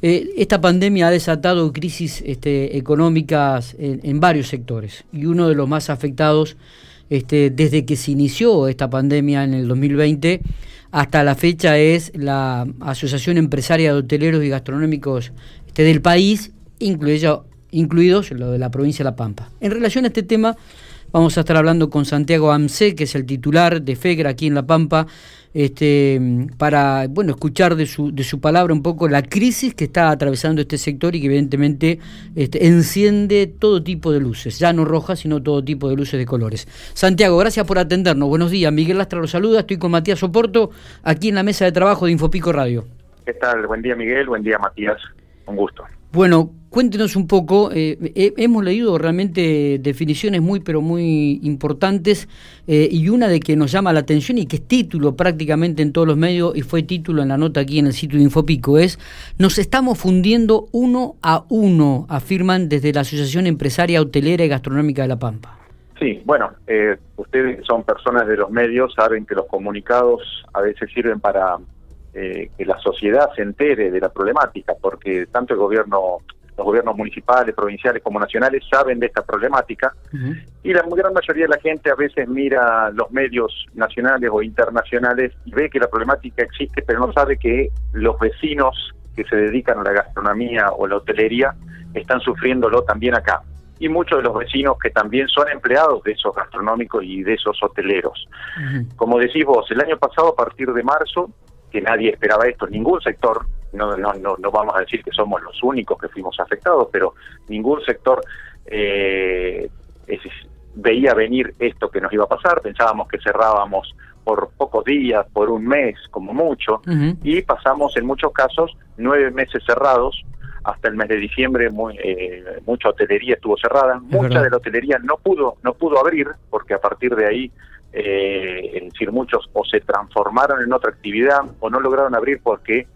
Eh, esta pandemia ha desatado crisis este, económicas en, varios sectores y uno de los más afectados este, desde que se inició esta pandemia en el 2020 hasta la fecha es la Asociación Empresaria de Hoteleros y Gastronómicos este, del país, incluido, incluidos lo de la provincia de La Pampa. En relación a este tema, vamos a estar hablando con Santiago Amce, que es el titular de FEGRA aquí en La Pampa, este, para bueno, escuchar de su, de su palabra un poco la crisis que está atravesando este sector y que evidentemente este, enciende todo tipo de luces, ya no rojas, sino todo tipo de luces de colores. Santiago, gracias por atendernos. Buenos días. Miguel Lastra los saluda. Estoy con Matías Soporto aquí en la mesa de trabajo de Infopico Radio. ¿Qué tal? Buen día, Miguel. Buen día, Matías. Un gusto. Bueno, cuéntenos un poco, eh, hemos leído realmente definiciones muy pero muy importantes eh, y una de que nos llama la atención y que es título prácticamente en todos los medios y fue título en la nota aquí en el sitio de Infopico es nos estamos fundiendo uno a uno, afirman desde la Asociación Empresaria Hotelera y Gastronómica de La Pampa. Sí, bueno, eh, ustedes son personas de los medios, saben que los comunicados a veces sirven para eh, que la sociedad se entere de la problemática, porque tanto el gobierno, los gobiernos municipales, provinciales como nacionales saben de esta problemática y la gran mayoría de la gente a veces mira los medios nacionales o internacionales y ve que la problemática existe, pero no sabe que los vecinos que se dedican a la gastronomía o la hotelería están sufriéndolo también acá. Y muchos de los vecinos que también son empleados de esos gastronómicos y de esos hoteleros. Como decís vos, el año pasado, a partir de marzo, que nadie esperaba esto, ningún sector, no, no, no, no vamos a decir que somos los únicos que fuimos afectados, pero ningún sector eh, veía venir esto que nos iba a pasar, pensábamos que cerrábamos por pocos días, por un mes como mucho, y pasamos en muchos casos nueve meses cerrados, hasta el mes de diciembre muy, eh, mucha hotelería estuvo cerrada, mucha de la hotelería no pudo, no pudo abrir, porque a partir de ahí eh, es decir, muchos o se transformaron en otra actividad o no lograron abrir porque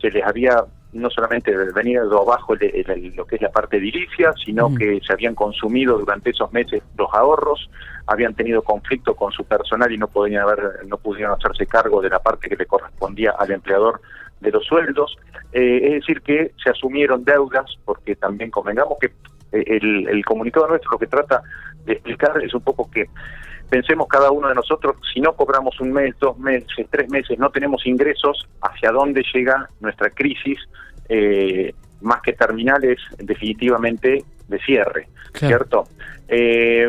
se les había no solamente venido abajo lo que es la parte edilicia, sino que se habían consumido durante esos meses los ahorros, habían tenido conflicto con su personal y no podían haber, no pudieron hacerse cargo de la parte que le correspondía al empleador de los sueldos. Eh, es decir, que se asumieron deudas, porque también convengamos que eh, el, el comunicado nuestro lo que trata de explicar es un poco que pensemos cada uno de nosotros, si no cobramos un mes, dos meses, tres meses, no tenemos ingresos, ¿hacia dónde llega nuestra crisis? Eh, más que terminales, definitivamente de cierre, ¿cierto? Eh,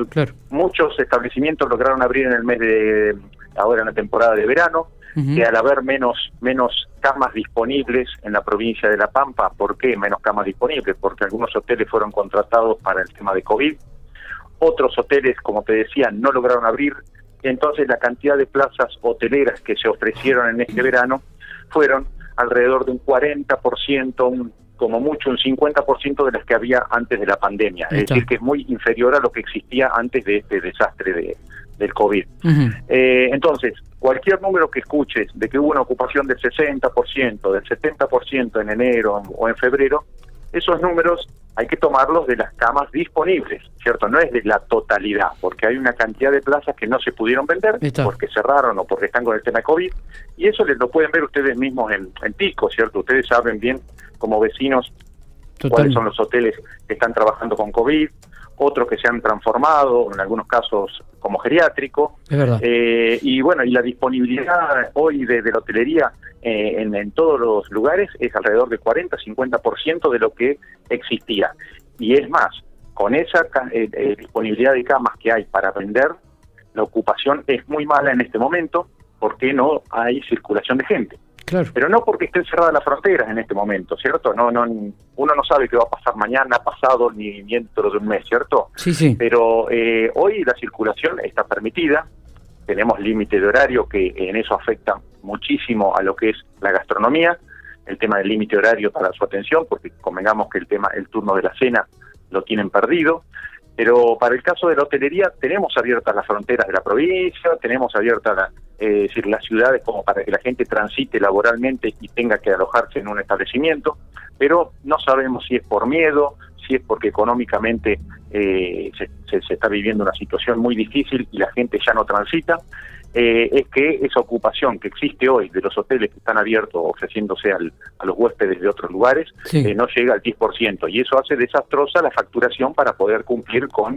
muchos establecimientos lograron abrir en el mes de, ahora en la temporada de verano, que al haber menos, menos camas disponibles en la provincia de La Pampa, ¿por qué menos camas disponibles? Porque algunos hoteles fueron contratados para el tema de COVID, otros hoteles, como te decía, no lograron abrir, entonces la cantidad de plazas hoteleras que se ofrecieron en este verano fueron alrededor de un 40%, un, como mucho un 50% de las que había antes de la pandemia, es decir, que es muy inferior a lo que existía antes de este desastre de, del COVID. Eh, entonces, cualquier número que escuches de que hubo una ocupación del 60%, del 70% en enero o en febrero, esos números hay que tomarlos de las camas disponibles, ¿cierto? No es de la totalidad, porque hay una cantidad de plazas que no se pudieron vender porque cerraron o porque están con el tema COVID, y eso les lo pueden ver ustedes mismos en, en Pico, ¿cierto? Ustedes saben bien como vecinos cuáles son los hoteles que están trabajando con COVID, otros que se han transformado, en algunos casos como geriátrico. Eh, y bueno, y la disponibilidad hoy de, la hotelería eh, en, todos los lugares es alrededor de 40-50% de lo que existía. Y es más, con esa eh, disponibilidad de camas que hay para vender, la ocupación es muy mala en este momento porque no hay circulación de gente. Pero no porque estén cerradas las fronteras en este momento, ¿cierto? No, no, uno no sabe qué va a pasar mañana, pasado, ni dentro de un mes, ¿cierto? Sí, sí. Pero eh, hoy la circulación está permitida, tenemos límite de horario que en eso afecta muchísimo a lo que es la gastronomía, el tema del límite horario para su atención, porque convengamos que el tema, el turno de la cena lo tienen perdido. Pero para el caso de la hotelería, tenemos abiertas las fronteras de la provincia, tenemos abiertas la, eh, decir, las ciudades como para que la gente transite laboralmente y tenga que alojarse en un establecimiento, pero no sabemos si es por miedo, si es porque económicamente eh, se, está viviendo una situación muy difícil y la gente ya no transita. Eh, es que esa ocupación que existe hoy de los hoteles que están abiertos ofreciéndose al, a los huéspedes de otros lugares eh, no llega al 10% y eso hace desastrosa la facturación para poder cumplir con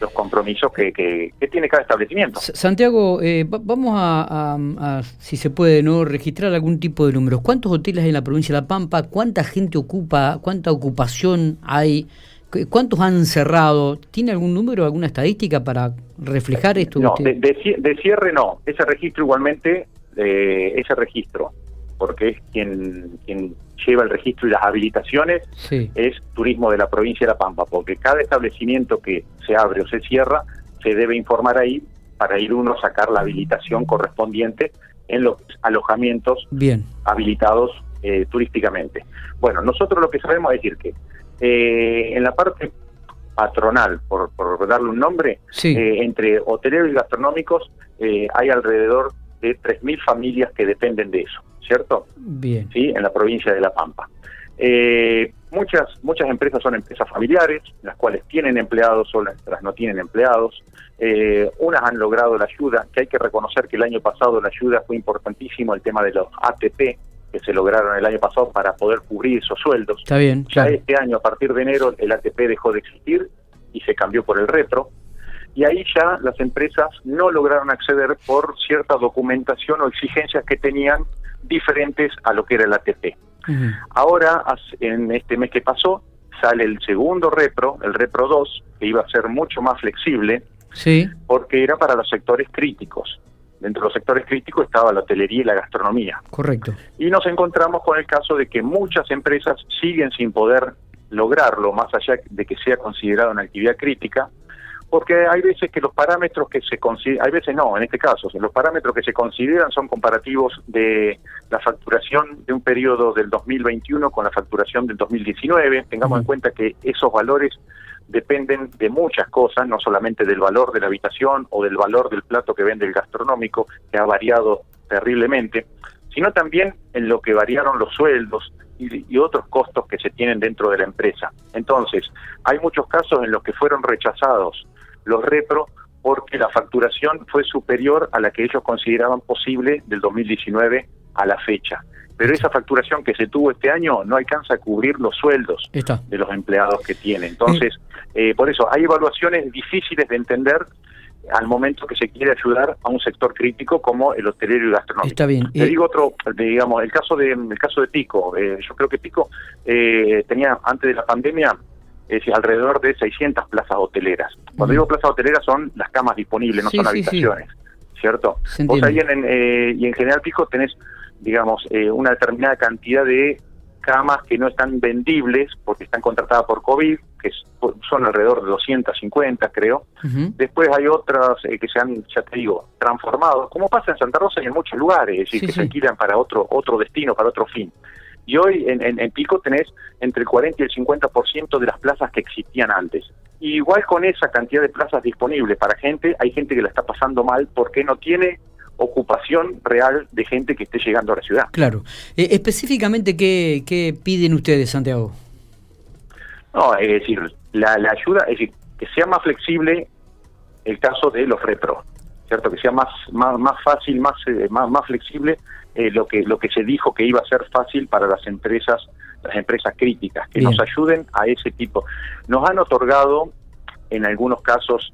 los compromisos que, que, tiene cada establecimiento. Santiago, eh, vamos a, si se puede, no registrar algún tipo de números. ¿Cuántos hoteles hay en la provincia de La Pampa? ¿Cuánta gente ocupa? ¿Cuánta ocupación hay? ¿Cuántos han cerrado? ¿Tiene algún número, alguna estadística para reflejar esto? No, de, cierre no. Ese registro igualmente, eh, ese registro, porque es quien, quien lleva el registro y las habilitaciones, es turismo de la provincia de La Pampa, porque cada establecimiento que se abre o se cierra se debe informar ahí para ir uno a sacar la habilitación correspondiente en los alojamientos Bien. habilitados eh, turísticamente. Bueno, nosotros lo que sabemos es decir que eh, en la parte patronal, por, darle un nombre, eh, entre hoteleros y gastronómicos eh, hay alrededor de 3.000 familias que dependen de eso, ¿cierto? Bien. Sí, en la provincia de La Pampa. muchas muchas empresas son empresas familiares, las cuales tienen empleados, otras no tienen empleados. unas han logrado la ayuda, que hay que reconocer que el año pasado la ayuda fue importantísimo, el tema de los ATP, que se lograron el año pasado para poder cubrir esos sueldos. Está bien. Ya este año, a partir de enero, el ATP dejó de existir y se cambió por el retro. Y ahí ya las empresas no lograron acceder por cierta documentación o exigencias que tenían diferentes a lo que era el ATP. Ahora, en este mes que pasó, sale el segundo repro, el repro 2, que iba a ser mucho más flexible, sí. porque era para los sectores críticos dentro de los sectores críticos estaba la hotelería y la gastronomía. Correcto. Y nos encontramos con el caso de que muchas empresas siguen sin poder lograrlo, más allá de que sea considerada una actividad crítica, porque hay veces que los parámetros que se consideran, hay veces no, en este caso, los parámetros que se consideran son comparativos de la facturación de un periodo del 2021 con la facturación del 2019. Tengamos en cuenta que esos valores dependen de muchas cosas, no solamente del valor de la habitación o del valor del plato que vende el gastronómico, que ha variado terriblemente, sino también en lo que variaron los sueldos y, otros costos que se tienen dentro de la empresa. Entonces, hay muchos casos en los que fueron rechazados los repro porque la facturación fue superior a la que ellos consideraban posible del 2019 a la fecha pero esa facturación que se tuvo este año no alcanza a cubrir los sueldos de los empleados que tiene. Entonces, eh, por eso hay evaluaciones difíciles de entender al momento que se quiere ayudar a un sector crítico como el hotelero y gastronómico. Está bien. Te digo otro, digamos, el caso de el caso de Pico. Eh, yo creo que Pico eh, tenía antes de la pandemia alrededor de 600 plazas hoteleras. Cuando digo plazas hoteleras son las camas disponibles, no son habitaciones, ¿cierto? Vos ahí en, y en General Pico tenés digamos, eh, una determinada cantidad de camas que no están vendibles porque están contratadas por COVID, que son alrededor de 250, creo. Después hay otras eh, que se han, ya te digo, transformado, como pasa en Santa Rosa y en muchos lugares, es decir, que se alquilan para otro otro destino, para otro fin. Y hoy en, en, Pico tenés entre el 40 y el 50% de las plazas que existían antes. Y igual con esa cantidad de plazas disponibles para gente, hay gente que la está pasando mal porque no tiene ocupación real de gente que esté llegando a la ciudad. Claro. Eh, específicamente, ¿qué, ¿qué, piden ustedes, Santiago? No, es decir, la, ayuda, es decir, que sea más flexible el caso de los repro, ¿cierto? Que sea más, más, más fácil, más, eh, más, más flexible eh, lo, que, lo que se dijo que iba a ser fácil para las empresas las empresas críticas, que nos ayuden a ese tipo. Nos han otorgado, en algunos casos,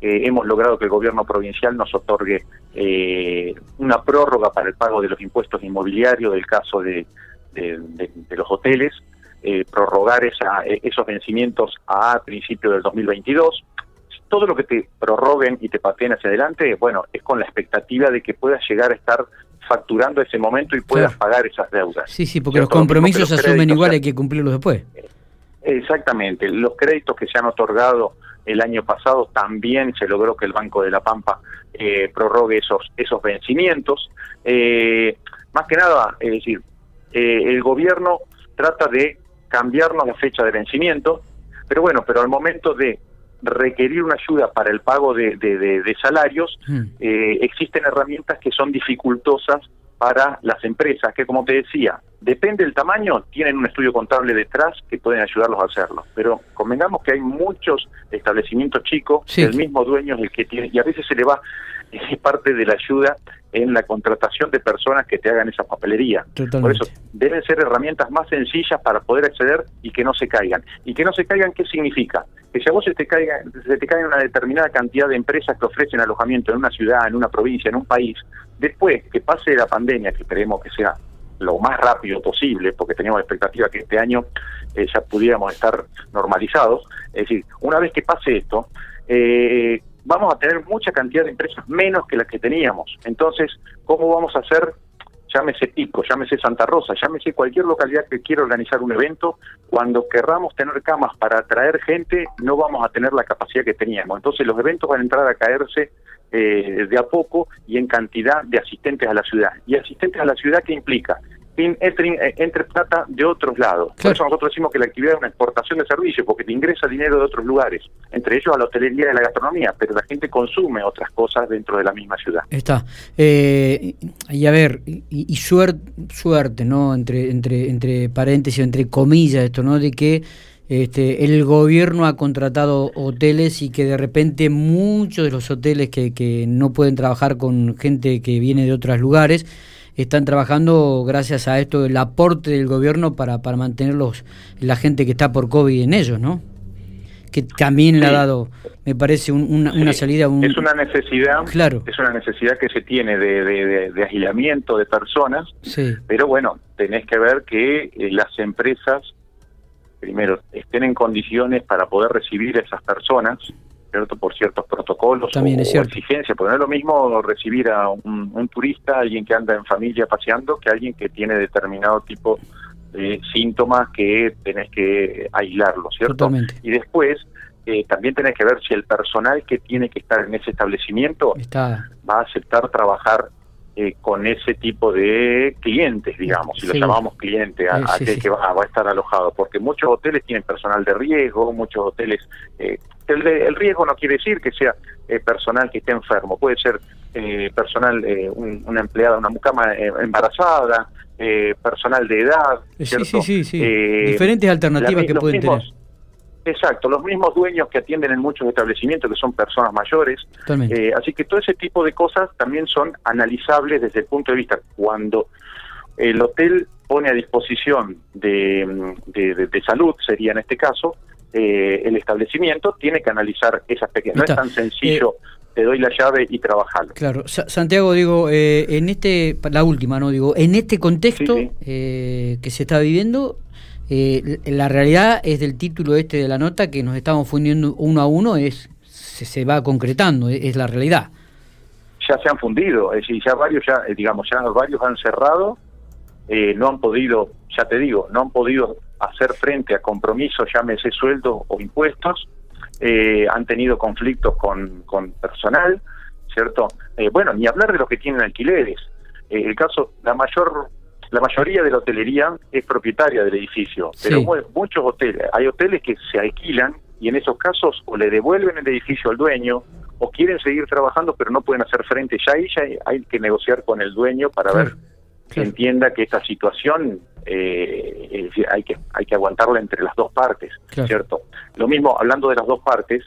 eh, hemos logrado que el gobierno provincial nos otorgue eh, una prórroga para el pago de los impuestos inmobiliarios del caso de, los hoteles, eh, prorrogar esa, esos vencimientos a principio del 2022. Todo lo que te prorroguen y te pateen hacia adelante, bueno, es con la expectativa de que puedas llegar a estar facturando ese momento y puedas pagar esas deudas. Sí, sí, porque los compromisos se asumen igual, hay que cumplirlos después. Exactamente, los créditos que se han otorgado el año pasado también se logró que el Banco de la Pampa eh, prorrogue esos, esos vencimientos. Eh, más que nada, es decir, eh, el gobierno trata de cambiarnos la fecha de vencimiento, pero bueno, pero al momento de requerir una ayuda para el pago de, de, salarios, mm. existen herramientas que son dificultosas para las empresas, que como te decía, depende del tamaño, tienen un estudio contable detrás que pueden ayudarlos a hacerlo. Pero convengamos que hay muchos establecimientos chicos, el mismo dueño es el que tiene, y a veces se le va, es parte de la ayuda en la contratación de personas que te hagan esa papelería. Por eso deben ser herramientas más sencillas para poder acceder y que no se caigan. Y que no se caigan, ¿qué significa? Que si a vos se te caiga, se te cae una determinada cantidad de empresas que ofrecen alojamiento en una ciudad, en una provincia, en un país, después que pase la pandemia, que esperemos que sea lo más rápido posible, porque teníamos la expectativa que este año eh, ya pudiéramos estar normalizados, es decir, una vez que pase esto, eh, vamos a tener mucha cantidad de empresas menos que las que teníamos. Entonces, ¿cómo vamos a hacer? Llámese Pico, llámese Santa Rosa, llámese cualquier localidad que quiera organizar un evento, cuando querramos tener camas para atraer gente, no vamos a tener la capacidad que teníamos. Entonces los eventos van a entrar a caerse eh, de a poco y en cantidad de asistentes a la ciudad. ¿Y asistentes a la ciudad qué implica? Entre, entre plata de otros lados. Por eso nosotros decimos que la actividad es una exportación de servicios, porque te ingresa dinero de otros lugares, entre ellos a la hotelería y a la gastronomía, pero la gente consume otras cosas dentro de la misma ciudad. Está. Eh, y a ver, y, suerte, suerte, ¿no? Entre, entre, entre paréntesis, entre comillas, esto, ¿no? De que este, el gobierno ha contratado hoteles y que de repente muchos de los hoteles que, que no pueden trabajar con gente que viene de otros lugares, están trabajando gracias a esto, el aporte del gobierno para, para mantener la gente que está por COVID en ellos, ¿no? Que también le ha dado, me parece, una, salida. es una necesidad, claro. es una necesidad que se tiene de, de, de, aislamiento de personas, sí. pero bueno, tenés que ver que eh, las empresas, primero, estén en condiciones para poder recibir a esas personas, ¿cierto? por ciertos protocolos o, exigencias, porque no es lo mismo recibir a un, turista, alguien que anda en familia paseando, que alguien que tiene determinado tipo de síntomas que tenés que aislarlo, ¿cierto? Y después eh, también tenés que ver si el personal que tiene que estar en ese establecimiento va a aceptar trabajar eh, con ese tipo de clientes, digamos, si lo llamamos cliente, a, aquel que va, a estar alojado, porque muchos hoteles tienen personal de riesgo, muchos hoteles, eh, el, riesgo no quiere decir que sea eh, personal que esté enfermo, puede ser personal, una empleada, una mucama embarazada, personal de edad, ¿cierto? Sí, sí, sí, diferentes alternativas que pueden tener Exacto, los mismos dueños que atienden en muchos establecimientos, que son personas mayores. Eh, así que todo ese tipo de cosas también son analizables desde el punto de vista cuando el hotel pone a disposición de, de, salud, sería en este caso, eh, el establecimiento tiene que analizar esas pequeñas. No es tan sencillo. Eh, te doy la llave y trabajarlo. Claro, Santiago, digo, en este, la última, ¿no? Digo, en este contexto que se está viviendo, eh, la realidad es del título este de la nota que nos estamos fundiendo uno a uno, es se, va concretando, es, la realidad. Ya se han fundido, es decir, ya varios, ya eh, digamos, ya varios han cerrado, eh, no han podido, ya te digo, no han podido hacer frente a compromisos, llámese sueldo o impuestos, eh, han tenido conflictos con, con personal, ¿cierto? bueno, ni hablar de los que tienen alquileres. el caso, la mayor la mayoría de la hotelería es propietaria del edificio, pero muchos hoteles, hay hoteles que se alquilan y en esos casos o le devuelven el edificio al dueño o quieren seguir trabajando pero no pueden hacer frente. Ya ahí ya hay que negociar con el dueño para ver que entienda que esta situación eh, hay que hay que aguantarla entre las dos partes, ¿cierto? Lo mismo, hablando de las dos partes,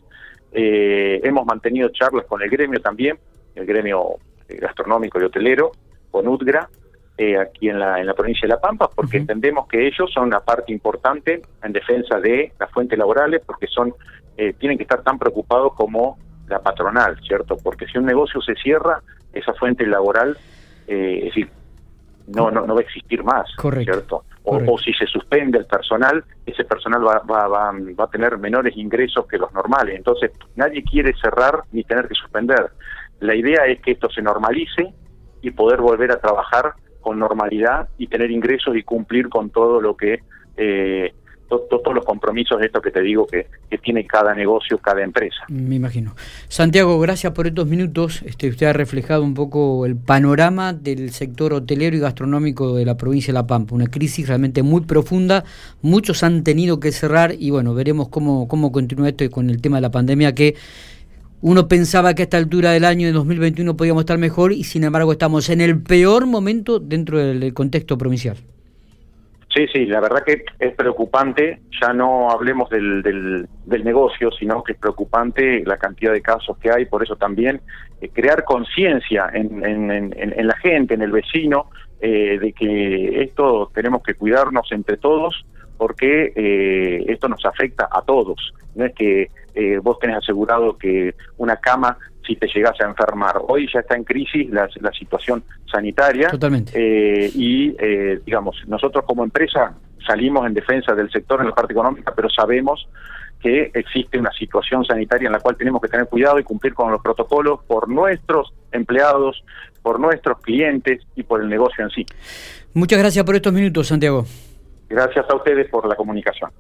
eh, hemos mantenido charlas con el gremio también, el gremio eh, gastronómico y hotelero, con UTGRA, eh, aquí en la, en la provincia de La Pampa, porque entendemos que ellos son una parte importante en defensa de las fuentes laborales, porque son eh, tienen que estar tan preocupados como la patronal, ¿cierto? Porque si un negocio se cierra, esa fuente laboral, eh, es decir, no, no, no va a existir más, ¿cierto? O, si se suspende el personal, ese personal va, va, va, va a tener menores ingresos que los normales. Entonces, nadie quiere cerrar ni tener que suspender. La idea es que esto se normalice y poder volver a trabajar con normalidad y tener ingresos y cumplir con todo lo que eh, todos los compromisos de esto que te digo que, tiene cada negocio, cada empresa. Me imagino. Santiago, gracias por estos minutos. Este, usted ha reflejado un poco el panorama del sector hotelero y gastronómico de la provincia de La Pampa. Una crisis realmente muy profunda. Muchos han tenido que cerrar y bueno, veremos cómo, cómo continúa esto con el tema de la pandemia que uno pensaba que a esta altura del año de 2021 podíamos estar mejor y sin embargo estamos en el peor momento dentro del contexto provincial. Sí, sí, la verdad que es preocupante, ya no hablemos del, del, negocio, sino que es preocupante la cantidad de casos que hay, por eso también eh, crear conciencia en, en, la gente, en el vecino, eh, de que esto tenemos que cuidarnos entre todos porque eh, esto nos afecta a todos. No es que vos tenés asegurado que una cama si te llegas a enfermar. Hoy ya está en crisis la, la situación sanitaria. Totalmente. Eh, y, eh, digamos, nosotros como empresa salimos en defensa del sector en la parte económica, pero sabemos que existe una situación sanitaria en la cual tenemos que tener cuidado y cumplir con los protocolos por nuestros empleados, por nuestros clientes y por el negocio en sí. Muchas gracias por estos minutos, Santiago. Gracias a ustedes por la comunicación.